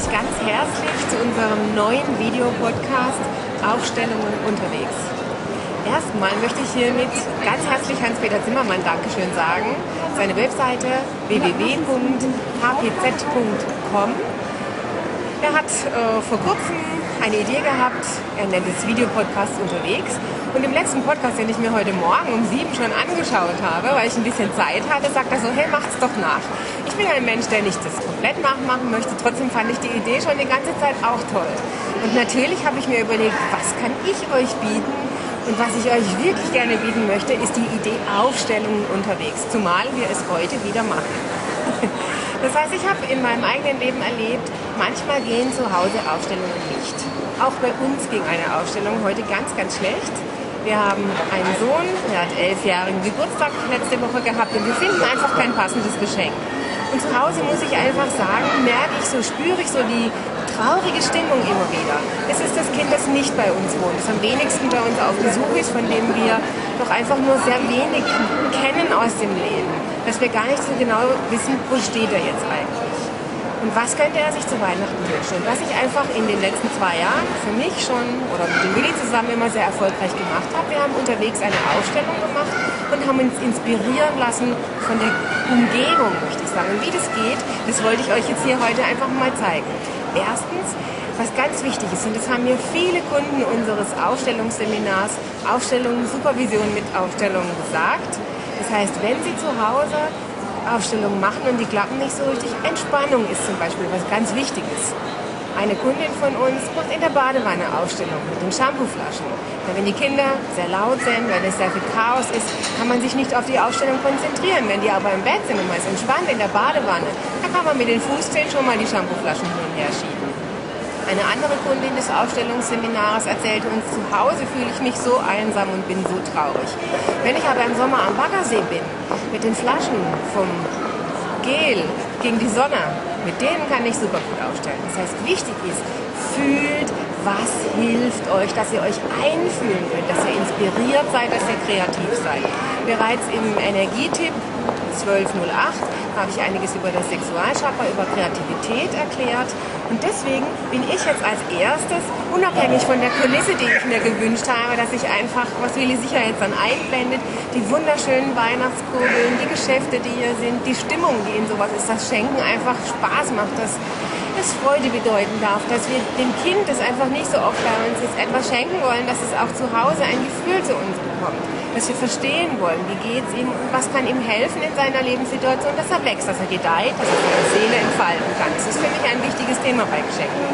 euch ganz herzlich zu unserem neuen Videopodcast Aufstellungen unterwegs. Erstmal möchte ich hiermit ganz herzlich Hans-Peter Zimmermann Dankeschön sagen. Seine Webseite www.hpz.com. Er hat äh, vor kurzem eine Idee gehabt, er nennt es Videopodcast unterwegs. Und im letzten Podcast, den ich mir heute Morgen um sieben schon angeschaut habe, weil ich ein bisschen Zeit hatte, sagt er so, hey, macht's doch nach. Ich bin ein Mensch, der nicht das komplett nachmachen möchte. Trotzdem fand ich die Idee schon die ganze Zeit auch toll. Und natürlich habe ich mir überlegt, was kann ich euch bieten? Und was ich euch wirklich gerne bieten möchte, ist die Idee Aufstellungen unterwegs. Zumal wir es heute wieder machen. Das heißt, ich habe in meinem eigenen Leben erlebt, manchmal gehen zu Hause Aufstellungen nicht. Auch bei uns ging eine Aufstellung heute ganz, ganz schlecht. Wir haben einen Sohn, der hat elfjährigen Geburtstag letzte Woche gehabt und wir finden einfach kein passendes Geschenk. Und zu Hause muss ich einfach sagen, merke ich so, spüre ich so die traurige Stimmung immer wieder. Es ist das Kind, das nicht bei uns wohnt, das am wenigsten bei uns auf Besuch ist, von dem wir doch einfach nur sehr wenig kennen aus dem Leben. Dass wir gar nicht so genau wissen, wo steht er jetzt eigentlich. Und was könnte er sich zu Weihnachten wünschen? Und was ich einfach in den letzten zwei Jahren für mich schon oder mit dem Willi zusammen immer sehr erfolgreich gemacht habe, wir haben unterwegs eine Ausstellung gemacht und haben uns inspirieren lassen von der Umgebung, möchte ich sagen. Und wie das geht, das wollte ich euch jetzt hier heute einfach mal zeigen. Erstens, was ganz wichtig ist, und das haben mir viele Kunden unseres Ausstellungsseminars, Aufstellungen, Supervision mit Aufstellungen gesagt. Das heißt, wenn Sie zu Hause Aufstellungen machen und die klappen nicht so richtig. Entspannung ist zum Beispiel was ganz Wichtiges. Eine Kundin von uns macht in der Badewanne Aufstellung mit den Shampooflaschen. wenn die Kinder sehr laut sind, wenn es sehr viel Chaos ist, kann man sich nicht auf die Aufstellung konzentrieren. Wenn die aber im Bett sind und man ist entspannt in der Badewanne, dann kann man mit den Fußzehen schon mal die Shampooflaschen hin und her schieben. Eine andere Kundin des Ausstellungsseminars erzählte uns, zu Hause fühle ich mich so einsam und bin so traurig. Wenn ich aber im Sommer am Baggersee bin, mit den Flaschen vom Gel gegen die Sonne, mit denen kann ich super gut aufstellen. Das heißt, wichtig ist, fühlt, was hilft euch, dass ihr euch einfühlen könnt, dass ihr inspiriert seid, dass ihr kreativ seid. Bereits im Energietipp 1208 habe ich einiges über das Sexualchakra, über Kreativität erklärt. Und deswegen bin ich jetzt als erstes, unabhängig von der Kulisse, die ich mir gewünscht habe, dass ich einfach, was Willi sicher jetzt dann einblendet, die wunderschönen Weihnachtskugeln, die Geschäfte, die hier sind, die Stimmung, die in sowas ist, das Schenken einfach Spaß macht, dass es Freude bedeuten darf, dass wir dem Kind, das einfach nicht so oft bei uns ist, etwas schenken wollen, dass es auch zu Hause ein Gefühl zu uns bekommt dass wir verstehen wollen, wie geht es ihm, was kann ihm helfen in seiner Lebenssituation, dass er wächst, dass er gedeiht, dass er seine Seele entfalten kann. Das ist für mich ein wichtiges Thema bei Geschenken.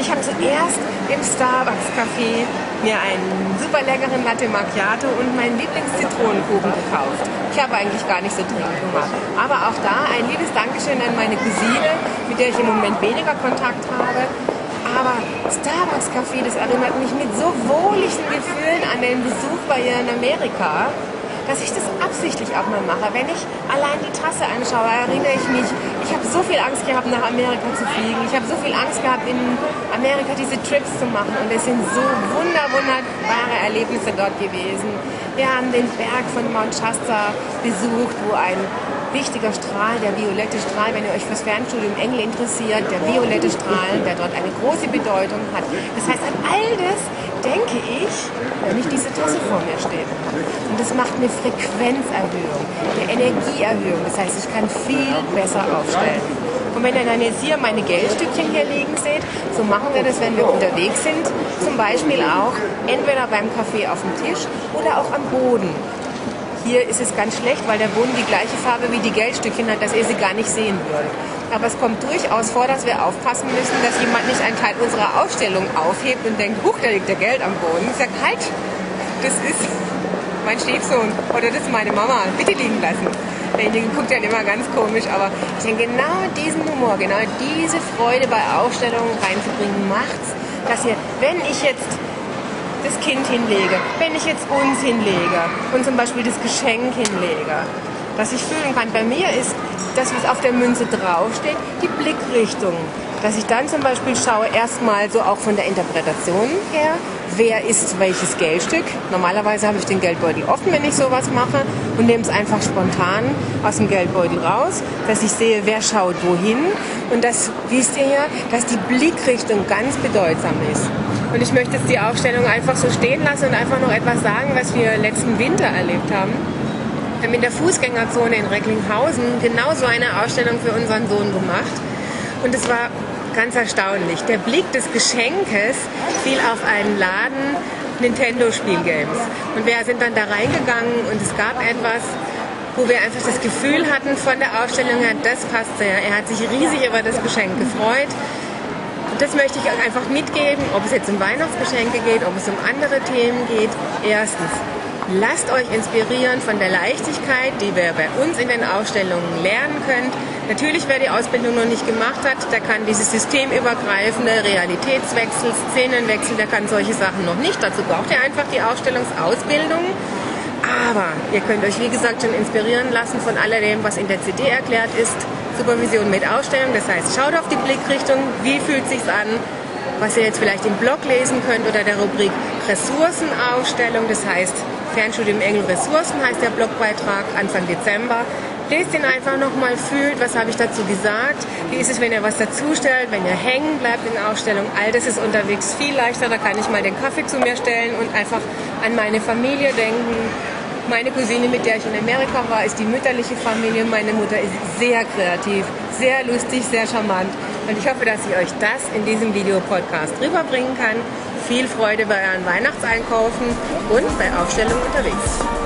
Ich habe zuerst im Starbucks Café mir einen super leckeren Latte Macchiato und meinen Lieblingszitronenkuchen gekauft. Ich habe eigentlich gar nicht so dringend gemacht. Aber auch da ein liebes Dankeschön an meine Cousine, mit der ich im Moment weniger Kontakt habe aber Starbucks Café, das erinnert mich mit so wohligen Gefühlen an den Besuch bei ihr in Amerika, dass ich das absichtlich auch mal mache. Wenn ich allein die Tasse anschaue, erinnere ich mich, ich habe so viel Angst gehabt, nach Amerika zu fliegen. Ich habe so viel Angst gehabt, in Amerika diese Trips zu machen. Und es sind so wunder, wunderbare Erlebnisse dort gewesen. Wir haben den Berg von Mount Shasta besucht, wo ein wichtiger Strahl, der violette Strahl, wenn ihr euch fürs Fernstudium Engel interessiert, der violette Strahl, der dort eine große Bedeutung hat. Das heißt, an all das denke ich, wenn ich diese Tasse vor mir stehe. Und das macht eine Frequenzerhöhung, eine Energieerhöhung. Das heißt, ich kann viel besser aufstellen. Und wenn ihr dann jetzt hier meine Geldstückchen hier liegen seht, so machen wir das, wenn wir unterwegs sind. Zum Beispiel auch entweder beim Kaffee auf dem Tisch oder auch am Boden. Hier ist es ganz schlecht, weil der Boden die gleiche Farbe wie die Geldstückchen hat, dass ihr sie gar nicht sehen würdet. Aber es kommt durchaus vor, dass wir aufpassen müssen, dass jemand nicht einen Teil unserer Ausstellung aufhebt und denkt, huch, da liegt der Geld am Boden. Ich sage, halt, das ist mein Stiefsohn oder das ist meine Mama, bitte liegen lassen. Derjenige guckt dann immer ganz komisch, aber ich denke, genau diesen Humor, genau diese Freude bei Ausstellungen reinzubringen, macht's, dass ihr, wenn ich jetzt das Kind hinlege, wenn ich jetzt uns hinlege und zum Beispiel das Geschenk hinlege, dass ich fühlen kann. Bei mir ist das, was auf der Münze draufsteht, die Blickrichtung. Dass ich dann zum Beispiel schaue, erstmal so auch von der Interpretation her, wer ist welches Geldstück. Normalerweise habe ich den Geldbeutel offen, wenn ich sowas mache und nehme es einfach spontan aus dem Geldbeutel raus, dass ich sehe, wer schaut wohin und das wisst ihr ja, dass die Blickrichtung ganz bedeutsam ist. Und ich möchte jetzt die Aufstellung einfach so stehen lassen und einfach noch etwas sagen, was wir letzten Winter erlebt haben. Wir haben in der Fußgängerzone in Recklinghausen genau so eine Ausstellung für unseren Sohn gemacht. Und es war ganz erstaunlich. Der Blick des Geschenkes fiel auf einen Laden Nintendo Spielgames. Und wir sind dann da reingegangen und es gab etwas, wo wir einfach das Gefühl hatten von der Ausstellung her, das passt sehr. Er hat sich riesig über das Geschenk gefreut. Das möchte ich einfach mitgeben, ob es jetzt um Weihnachtsgeschenke geht, ob es um andere Themen geht. Erstens, Lasst euch inspirieren von der Leichtigkeit, die wir bei uns in den Ausstellungen lernen können. Natürlich, wer die Ausbildung noch nicht gemacht hat, der kann dieses systemübergreifende Realitätswechsel, Szenenwechsel, der kann solche Sachen noch nicht. Dazu braucht ihr einfach die Ausstellungsausbildung. Aber ihr könnt euch, wie gesagt, schon inspirieren lassen von alledem, was in der CD erklärt ist. Supervision mit Ausstellung, das heißt, schaut auf die Blickrichtung, wie fühlt sich's an, was ihr jetzt vielleicht im Blog lesen könnt oder der Rubrik Ressourcenausstellung, das heißt Fernstudium Engel Ressourcen heißt der Blogbeitrag Anfang Dezember. Lest ihn einfach nochmal, fühlt, was habe ich dazu gesagt, wie ist es, wenn ihr was dazustellt, wenn ihr hängen bleibt in der Ausstellung. All das ist unterwegs viel leichter, da kann ich mal den Kaffee zu mir stellen und einfach an meine Familie denken. Meine Cousine, mit der ich in Amerika war, ist die mütterliche Familie. Meine Mutter ist sehr kreativ, sehr lustig, sehr charmant. Und ich hoffe, dass ich euch das in diesem Videopodcast rüberbringen kann. Viel Freude bei euren Weihnachtseinkaufen und bei Aufstellungen unterwegs.